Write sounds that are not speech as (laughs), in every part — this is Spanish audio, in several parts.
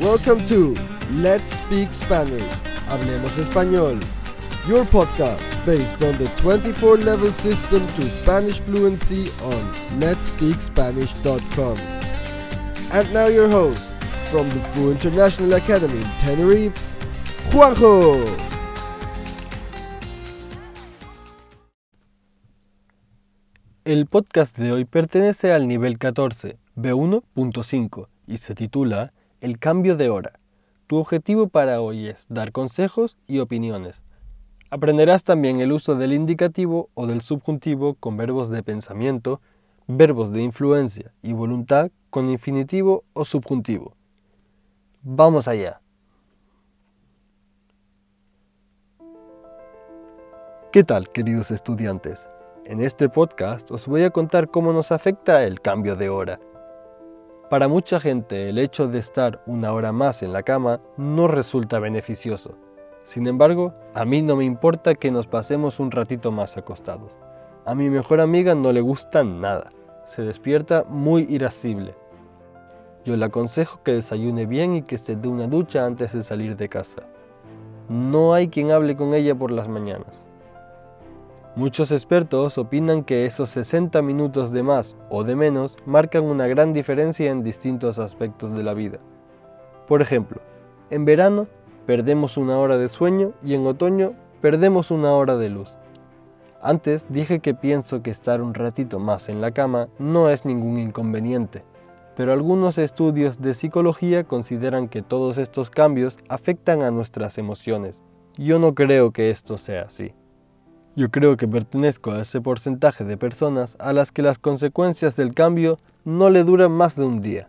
Welcome to Let's Speak Spanish. Hablemos Español. Your podcast based on the 24 level system to Spanish fluency on letspeakspanish.com. And now your host from the Fu International Academy in Tenerife, Juanjo. El podcast de hoy pertenece al nivel 14, B1.5, y se titula El cambio de hora. Tu objetivo para hoy es dar consejos y opiniones. Aprenderás también el uso del indicativo o del subjuntivo con verbos de pensamiento, verbos de influencia y voluntad con infinitivo o subjuntivo. Vamos allá. ¿Qué tal, queridos estudiantes? En este podcast os voy a contar cómo nos afecta el cambio de hora. Para mucha gente el hecho de estar una hora más en la cama no resulta beneficioso. Sin embargo, a mí no me importa que nos pasemos un ratito más acostados. A mi mejor amiga no le gusta nada. Se despierta muy irascible. Yo le aconsejo que desayune bien y que se dé una ducha antes de salir de casa. No hay quien hable con ella por las mañanas. Muchos expertos opinan que esos 60 minutos de más o de menos marcan una gran diferencia en distintos aspectos de la vida. Por ejemplo, en verano perdemos una hora de sueño y en otoño perdemos una hora de luz. Antes dije que pienso que estar un ratito más en la cama no es ningún inconveniente, pero algunos estudios de psicología consideran que todos estos cambios afectan a nuestras emociones. Yo no creo que esto sea así. Yo creo que pertenezco a ese porcentaje de personas a las que las consecuencias del cambio no le duran más de un día.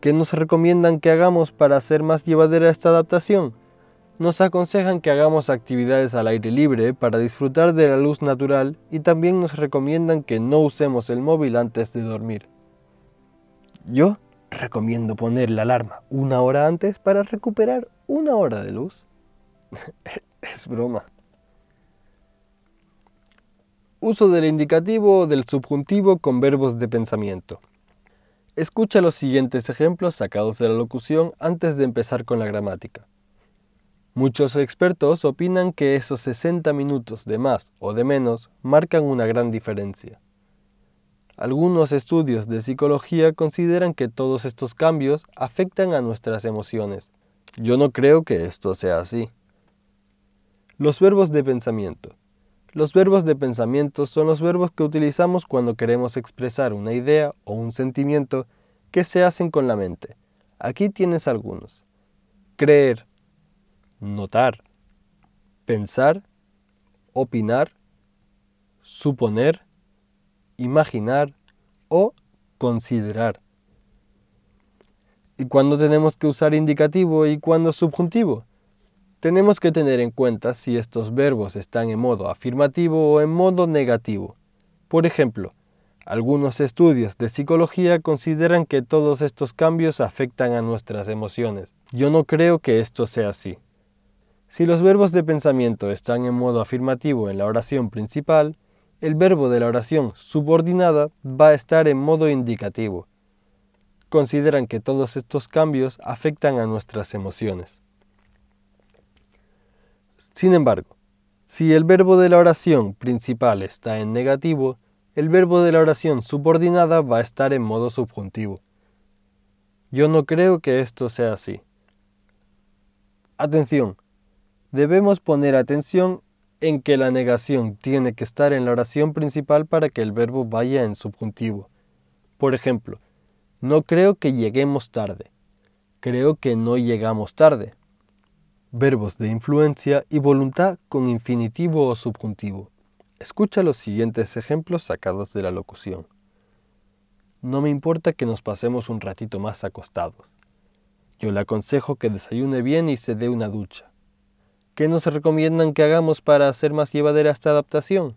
¿Qué nos recomiendan que hagamos para hacer más llevadera esta adaptación? Nos aconsejan que hagamos actividades al aire libre para disfrutar de la luz natural y también nos recomiendan que no usemos el móvil antes de dormir. Yo recomiendo poner la alarma una hora antes para recuperar una hora de luz. (laughs) es broma. Uso del indicativo o del subjuntivo con verbos de pensamiento. Escucha los siguientes ejemplos sacados de la locución antes de empezar con la gramática. Muchos expertos opinan que esos 60 minutos de más o de menos marcan una gran diferencia. Algunos estudios de psicología consideran que todos estos cambios afectan a nuestras emociones. Yo no creo que esto sea así. Los verbos de pensamiento. Los verbos de pensamiento son los verbos que utilizamos cuando queremos expresar una idea o un sentimiento que se hacen con la mente. Aquí tienes algunos. Creer, notar, pensar, opinar, suponer, imaginar o considerar. ¿Y cuándo tenemos que usar indicativo y cuándo subjuntivo? Tenemos que tener en cuenta si estos verbos están en modo afirmativo o en modo negativo. Por ejemplo, algunos estudios de psicología consideran que todos estos cambios afectan a nuestras emociones. Yo no creo que esto sea así. Si los verbos de pensamiento están en modo afirmativo en la oración principal, el verbo de la oración subordinada va a estar en modo indicativo. Consideran que todos estos cambios afectan a nuestras emociones. Sin embargo, si el verbo de la oración principal está en negativo, el verbo de la oración subordinada va a estar en modo subjuntivo. Yo no creo que esto sea así. Atención, debemos poner atención en que la negación tiene que estar en la oración principal para que el verbo vaya en subjuntivo. Por ejemplo, no creo que lleguemos tarde. Creo que no llegamos tarde verbos de influencia y voluntad con infinitivo o subjuntivo. Escucha los siguientes ejemplos sacados de la locución. No me importa que nos pasemos un ratito más acostados. Yo le aconsejo que desayune bien y se dé una ducha. ¿Qué nos recomiendan que hagamos para hacer más llevadera esta adaptación?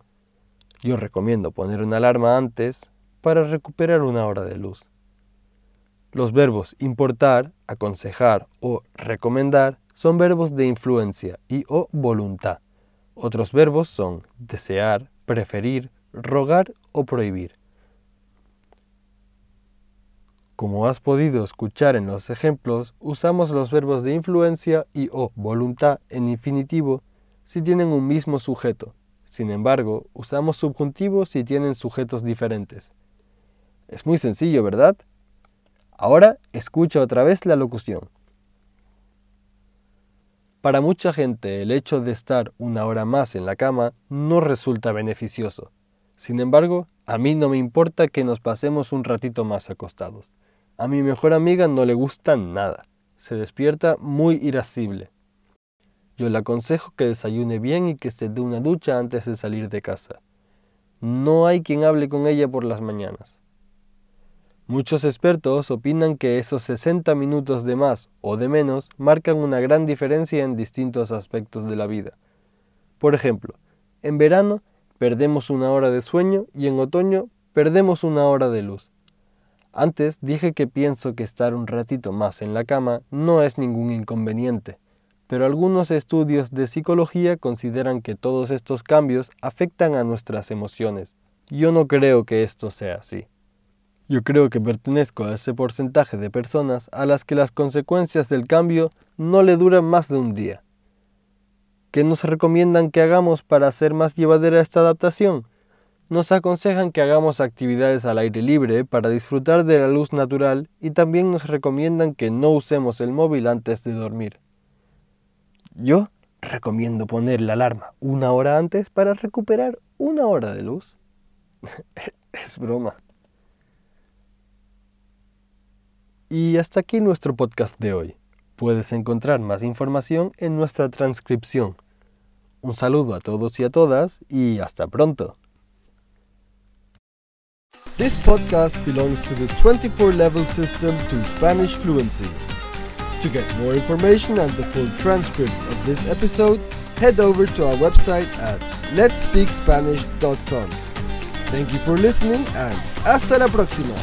Yo recomiendo poner una alarma antes para recuperar una hora de luz. Los verbos importar, aconsejar o recomendar son verbos de influencia y o voluntad. Otros verbos son desear, preferir, rogar o prohibir. Como has podido escuchar en los ejemplos, usamos los verbos de influencia y o voluntad en infinitivo si tienen un mismo sujeto. Sin embargo, usamos subjuntivos si tienen sujetos diferentes. Es muy sencillo, ¿verdad? Ahora escucha otra vez la locución. Para mucha gente el hecho de estar una hora más en la cama no resulta beneficioso. Sin embargo, a mí no me importa que nos pasemos un ratito más acostados. A mi mejor amiga no le gusta nada. Se despierta muy irascible. Yo le aconsejo que desayune bien y que se dé una ducha antes de salir de casa. No hay quien hable con ella por las mañanas. Muchos expertos opinan que esos 60 minutos de más o de menos marcan una gran diferencia en distintos aspectos de la vida. Por ejemplo, en verano perdemos una hora de sueño y en otoño perdemos una hora de luz. Antes dije que pienso que estar un ratito más en la cama no es ningún inconveniente pero algunos estudios de psicología consideran que todos estos cambios afectan a nuestras emociones. Yo no creo que esto sea así. Yo creo que pertenezco a ese porcentaje de personas a las que las consecuencias del cambio no le duran más de un día. ¿Qué nos recomiendan que hagamos para hacer más llevadera esta adaptación? Nos aconsejan que hagamos actividades al aire libre para disfrutar de la luz natural y también nos recomiendan que no usemos el móvil antes de dormir. Yo recomiendo poner la alarma una hora antes para recuperar una hora de luz. (laughs) es broma. Y hasta aquí nuestro podcast de hoy. Puedes encontrar más información en nuestra transcripción. Un saludo a todos y a todas y hasta pronto. This podcast belongs to the 24 level system to Spanish fluency. To get more information and the full transcript of this episode, head over to our website at letspeakspanish.com. Thank you for listening and hasta la próxima.